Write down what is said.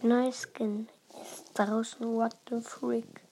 Nice neue Skin ist draußen. What the freak?